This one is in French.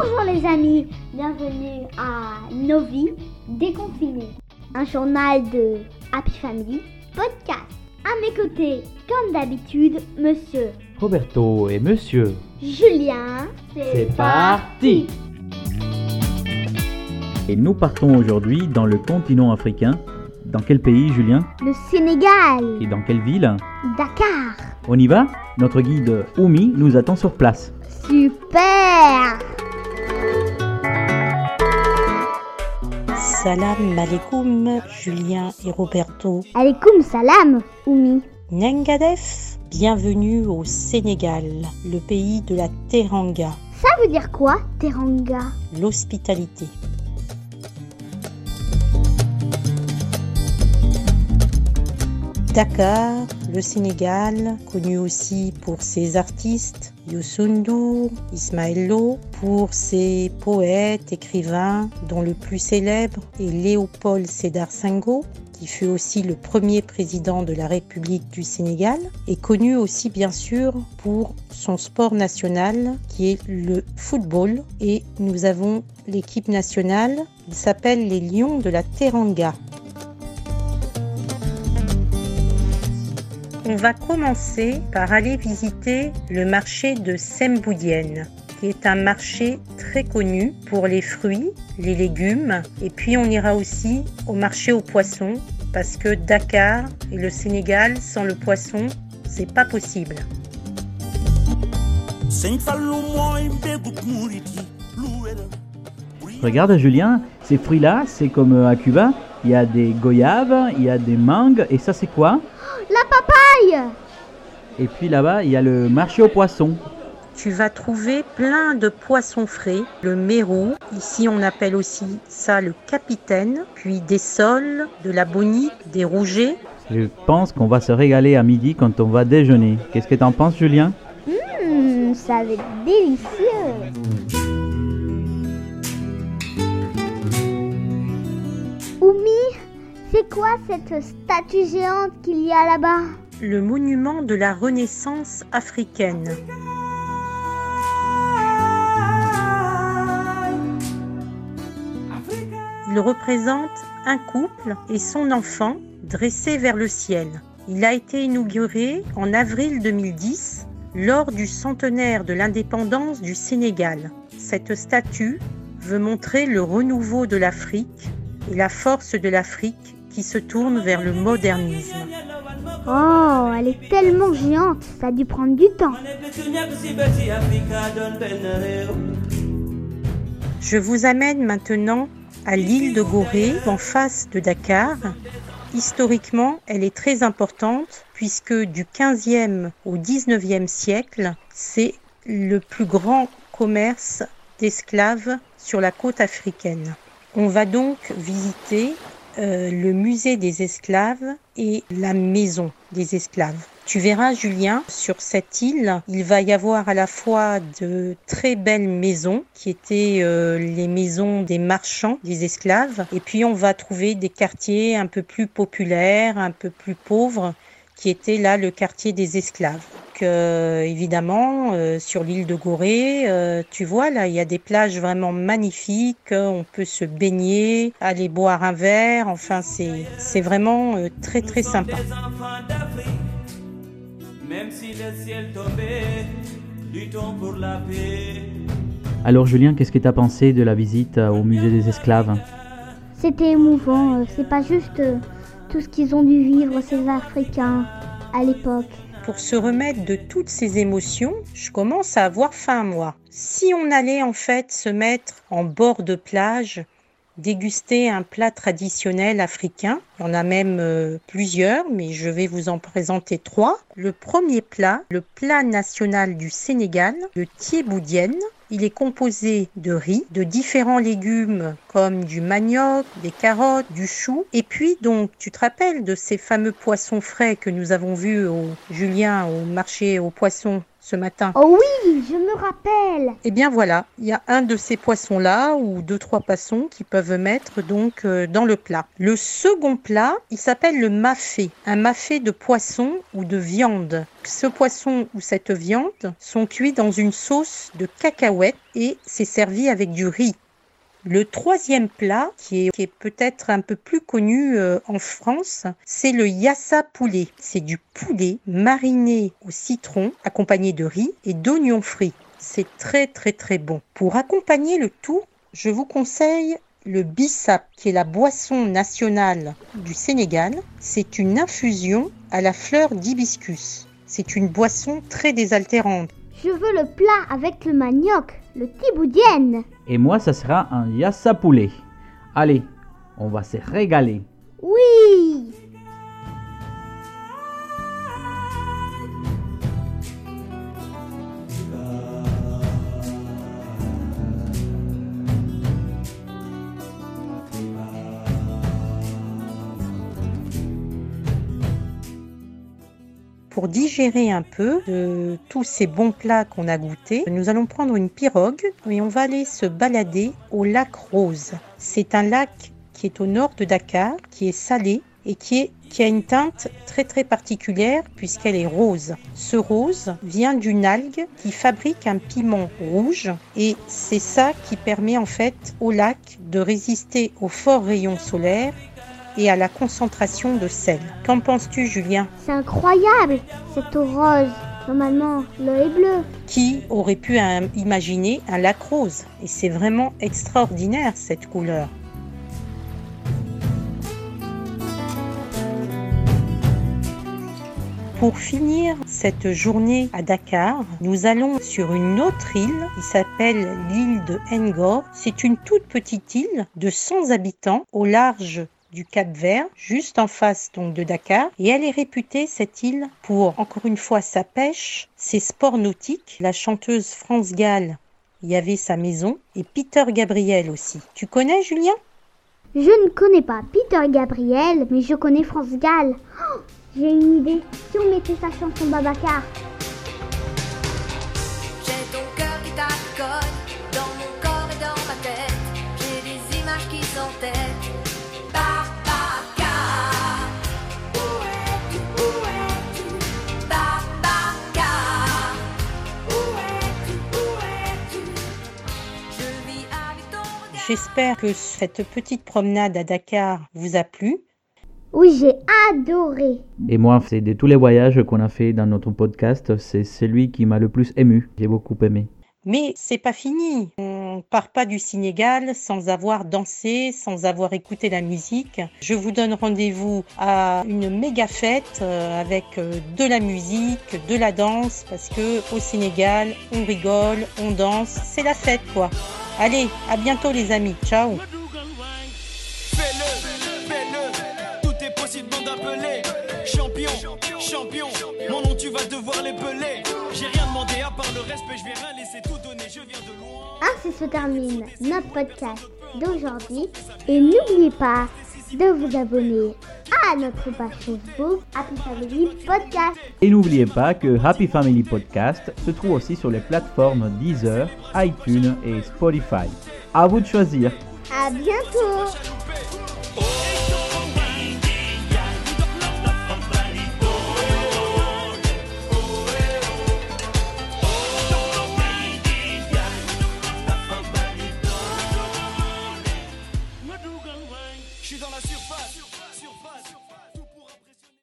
Bonjour les amis, bienvenue à Nos vies déconfinées, un journal de Happy Family podcast. À mes côtés, comme d'habitude, monsieur Roberto et monsieur. Julien. C'est parti Et nous partons aujourd'hui dans le continent africain. Dans quel pays, Julien? Le Sénégal, Et dans quelle ville? Dakar. On y va? Notre guide Oumi nous attend sur place. Super Salam alaikum, Julien et Roberto. Alaikum salam, Oumi. Nyangadef, bienvenue au Sénégal, le pays de la Teranga, Ça veut dire quoi, Teranga? L'hospitalité. Dakar, le Sénégal, connu aussi pour ses artistes, Youssou N'Dour, Ismaël Lo, pour ses poètes, écrivains, dont le plus célèbre est Léopold Sédar Senghor, qui fut aussi le premier président de la République du Sénégal, est connu aussi bien sûr pour son sport national qui est le football et nous avons l'équipe nationale, il s'appelle les Lions de la Teranga. On va commencer par aller visiter le marché de Semboudienne, qui est un marché très connu pour les fruits, les légumes, et puis on ira aussi au marché aux poissons, parce que Dakar et le Sénégal sans le poisson, c'est pas possible. Regarde, Julien, ces fruits-là, c'est comme euh, à Cuba. Il y a des goyaves, il y a des mangues, et ça, c'est quoi? Et puis là-bas, il y a le marché aux poissons. Tu vas trouver plein de poissons frais, le mérou, ici on appelle aussi ça le capitaine, puis des sols, de la bonite, des rougets, Je pense qu'on va se régaler à midi quand on va déjeuner. Qu'est-ce que t'en penses, Julien? Hum, ça va être délicieux. Oumi, c'est quoi cette statue géante qu'il y a là-bas? Le monument de la Renaissance africaine. Il représente un couple et son enfant dressés vers le ciel. Il a été inauguré en avril 2010 lors du centenaire de l'indépendance du Sénégal. Cette statue veut montrer le renouveau de l'Afrique et la force de l'Afrique qui se tourne vers le modernisme. Oh, elle est tellement géante, ça a dû prendre du temps. Je vous amène maintenant à l'île de Gorée, en face de Dakar. Historiquement, elle est très importante puisque du 15e au 19e siècle, c'est le plus grand commerce d'esclaves sur la côte africaine. On va donc visiter euh, le musée des esclaves et la maison des esclaves. Tu verras, Julien, sur cette île, il va y avoir à la fois de très belles maisons, qui étaient euh, les maisons des marchands, des esclaves, et puis on va trouver des quartiers un peu plus populaires, un peu plus pauvres, qui étaient là le quartier des esclaves. Donc, euh, évidemment, euh, sur l'île de Gorée, euh, tu vois, là, il y a des plages vraiment magnifiques, on peut se baigner, aller boire un verre, enfin, c'est c'est vraiment euh, très très sympa. des enfants d'Afrique même si le ciel tombait luttons pour la paix Alors, Julien, qu'est-ce que t'as pensé de la visite au musée des esclaves? C'était émouvant, c'est pas juste tout ce qu'ils ont dû vivre ces Africains à l'époque. Pour se remettre de toutes ces émotions, je commence à avoir faim, moi. Si on allait en fait se mettre en bord de plage, déguster un plat traditionnel africain, il y en a même euh, plusieurs, mais je vais vous en présenter trois. Le premier plat, le plat national du Sénégal, le thieboudienne. Il est composé de riz, de différents légumes comme du manioc, des carottes, du chou. Et puis donc, tu te rappelles de ces fameux poissons frais que nous avons vus au Julien au marché aux poissons ce matin? Oh oui, je me rappelle. Eh bien voilà, il y a un de ces poissons-là ou deux trois poissons qui peuvent mettre donc euh, dans le plat. Le second plat, il s'appelle le mafé, un mafé de poisson ou de viande. Ce poisson ou cette viande sont cuits dans une sauce de cacahuètes et c'est servi avec du riz. Le troisième plat, qui est, peut-être un peu plus connu euh, en France, c'est le yassa poulet. C'est du poulet mariné au citron, accompagné de riz et d'oignons frits. C'est très très très bon. Pour accompagner le tout, je vous conseille le bissap, qui est la boisson nationale du Sénégal. C'est une infusion à la fleur d'hibiscus. C'est une boisson très désaltérante. Je veux le plat avec le manioc, le tiboudienne. Et moi, ça sera un yassa poulet. Allez, on va se régaler. Pour digérer un peu de tous ces bons plats qu'on a goûtés, nous allons prendre une pirogue et on va aller se balader au lac Rose. C'est un lac qui est au nord de Dakar, qui est salé et qui, qui a une teinte très très particulière puisqu'elle est rose. Ce rose vient d'une algue qui fabrique un piment rouge et c'est ça qui permet en fait au lac de résister aux forts rayons solaires et à la concentration de sel. Qu'en penses-tu Julien C'est incroyable, cette eau rose. Normalement, l'eau est bleue. Qui aurait pu imaginer un lac rose? Et c'est vraiment extraordinaire cette couleur. Pour finir cette journée à Dakar, nous allons sur une autre île qui s'appelle l'île de Ngor. C'est une toute petite île de 100 habitants au large du Cap Vert, juste en face donc de Dakar. Et elle est réputée, cette île, pour encore une fois sa pêche, ses sports nautiques. La chanteuse France Gall y avait sa maison et Peter Gabriel aussi. Tu connais Julien? Je ne connais pas Peter Gabriel, mais je connais France Gall. Oh, J'ai une idée. Si on mettait sa chanson Babacar. J'espère que cette petite promenade à Dakar vous a plu. Oui, j'ai adoré. Et moi, c'est de tous les voyages qu'on a fait dans notre podcast, c'est celui qui m'a le plus ému. J'ai beaucoup aimé. Mais c'est pas fini. On part pas du Sénégal sans avoir dansé, sans avoir écouté la musique. Je vous donne rendez-vous à une méga fête euh, avec euh, de la musique, de la danse, parce que au Sénégal, on rigole, on danse, c'est la fête quoi. Allez, à bientôt les amis. Ciao. Fais-le, fais-le, tout est possible d'en d'appeler. Champion, champion, mon nom tu vas devoir l'épeler. J'ai rien demandé à part le respect, je vais rien laisser tout donner, je viens de loin. Ainsi se termine notre podcast d'aujourd'hui. Et n'oubliez pas de vous abonner à notre page Facebook Happy Family Podcast. Et n'oubliez pas que Happy Family Podcast se trouve aussi sur les plateformes Deezer, iTunes et Spotify. À vous de choisir. À bientôt